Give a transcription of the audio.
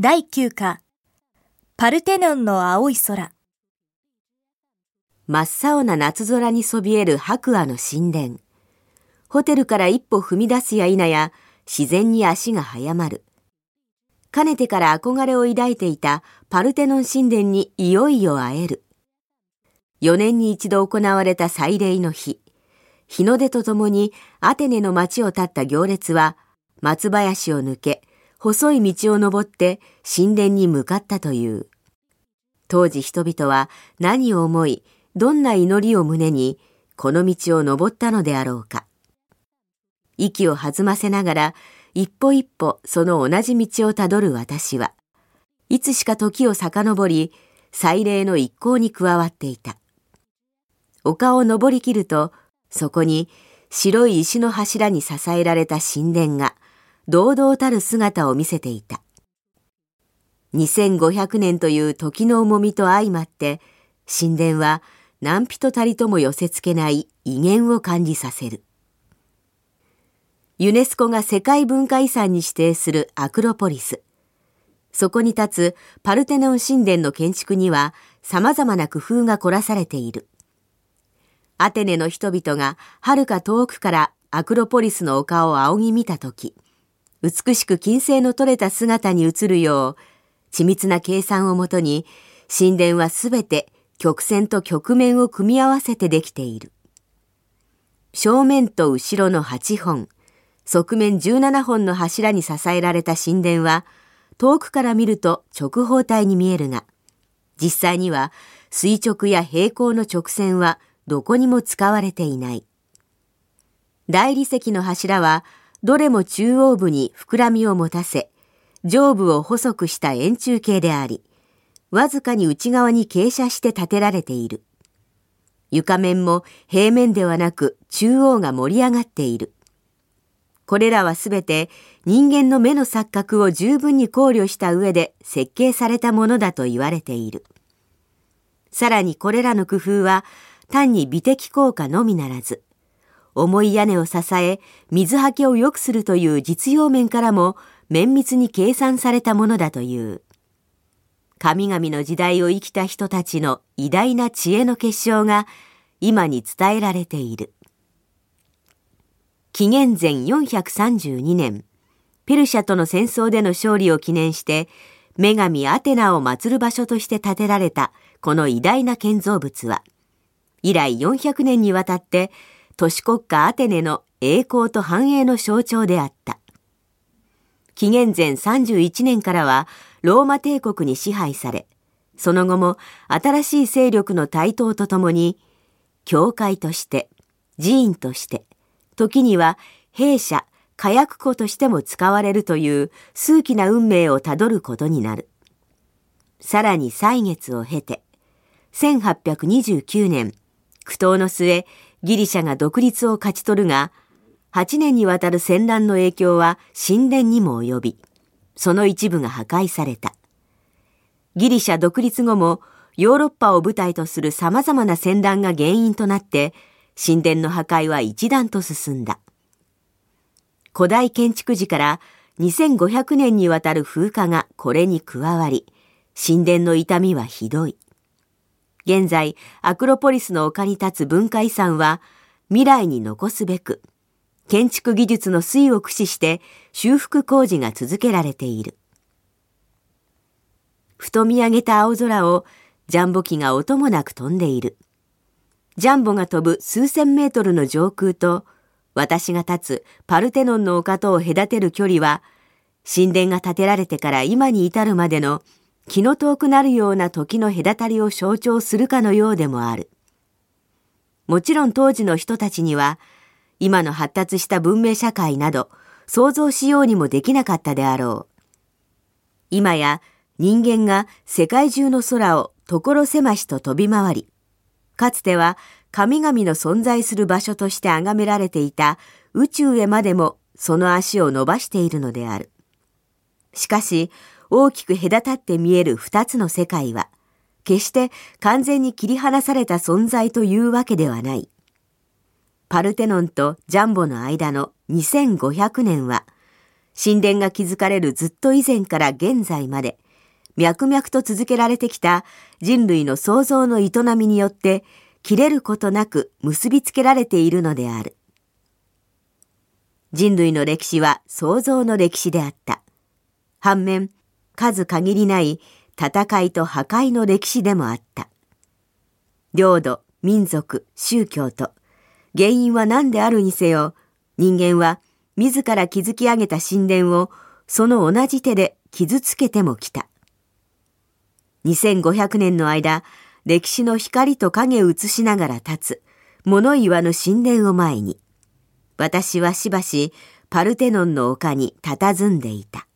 第9課パルテノンの青い空真っ青な夏空にそびえる白亜の神殿。ホテルから一歩踏み出すや否や自然に足が早まる。かねてから憧れを抱いていたパルテノン神殿にいよいよ会える。4年に一度行われた祭礼の日。日の出とともにアテネの街を立った行列は松林を抜け、細い道を登って神殿に向かったという。当時人々は何を思い、どんな祈りを胸に、この道を登ったのであろうか。息を弾ませながら、一歩一歩その同じ道をたどる私は、いつしか時を遡り、祭礼の一行に加わっていた。丘を登りきると、そこに白い石の柱に支えられた神殿が、堂々たる姿を見せていた。2500年という時の重みと相まって、神殿は何人たりとも寄せ付けない威厳を感じさせる。ユネスコが世界文化遺産に指定するアクロポリス。そこに立つパルテノン神殿の建築には様々な工夫が凝らされている。アテネの人々が遥か遠くからアクロポリスの丘を仰ぎ見たとき、美しく金星の取れた姿に映るよう、緻密な計算をもとに、神殿はすべて曲線と曲面を組み合わせてできている。正面と後ろの8本、側面17本の柱に支えられた神殿は、遠くから見ると直方体に見えるが、実際には垂直や平行の直線はどこにも使われていない。大理石の柱はどれも中央部に膨らみを持たせ、上部を細くした円柱形であり、わずかに内側に傾斜して建てられている。床面も平面ではなく中央が盛り上がっている。これらはすべて人間の目の錯覚を十分に考慮した上で設計されたものだと言われている。さらにこれらの工夫は単に美的効果のみならず、重い屋根を支え、水はけを良くするという実用面からも綿密に計算されたものだという。神々の時代を生きた人たちの偉大な知恵の結晶が今に伝えられている。紀元前432年、ペルシャとの戦争での勝利を記念して、女神アテナを祀る場所として建てられたこの偉大な建造物は、以来400年にわたって都市国家アテネの栄光と繁栄の象徴であった。紀元前31年からはローマ帝国に支配され、その後も新しい勢力の台頭とともに、教会として、寺院として、時には兵舎、火薬庫としても使われるという数奇な運命をたどることになる。さらに歳月を経て、1829年、苦闘の末、ギリシャが独立を勝ち取るが、8年にわたる戦乱の影響は神殿にも及び、その一部が破壊された。ギリシャ独立後もヨーロッパを舞台とする様々な戦乱が原因となって、神殿の破壊は一段と進んだ。古代建築時から2500年にわたる風化がこれに加わり、神殿の痛みはひどい。現在、アクロポリスの丘に立つ文化遺産は、未来に残すべく、建築技術の推を駆使して修復工事が続けられている。ふと見上げた青空をジャンボ機が音もなく飛んでいる。ジャンボが飛ぶ数千メートルの上空と、私が立つパルテノンの丘とを隔てる距離は、神殿が建てられてから今に至るまでの気の遠くなるような時の隔たりを象徴するかのようでもある。もちろん当時の人たちには、今の発達した文明社会など、想像しようにもできなかったであろう。今や人間が世界中の空を所狭しと飛び回り、かつては神々の存在する場所として崇められていた宇宙へまでもその足を伸ばしているのである。しかし、大きく隔たって見える二つの世界は、決して完全に切り離された存在というわけではない。パルテノンとジャンボの間の2500年は、神殿が築かれるずっと以前から現在まで、脈々と続けられてきた人類の創造の営みによって切れることなく結びつけられているのである。人類の歴史は創造の歴史であった。反面、数限りない戦いと破壊の歴史でもあった。領土、民族、宗教と、原因は何であるにせよ、人間は自ら築き上げた神殿をその同じ手で傷つけてもきた。2500年の間、歴史の光と影を映しながら立つ物言わぬ神殿を前に、私はしばしパルテノンの丘に佇んでいた。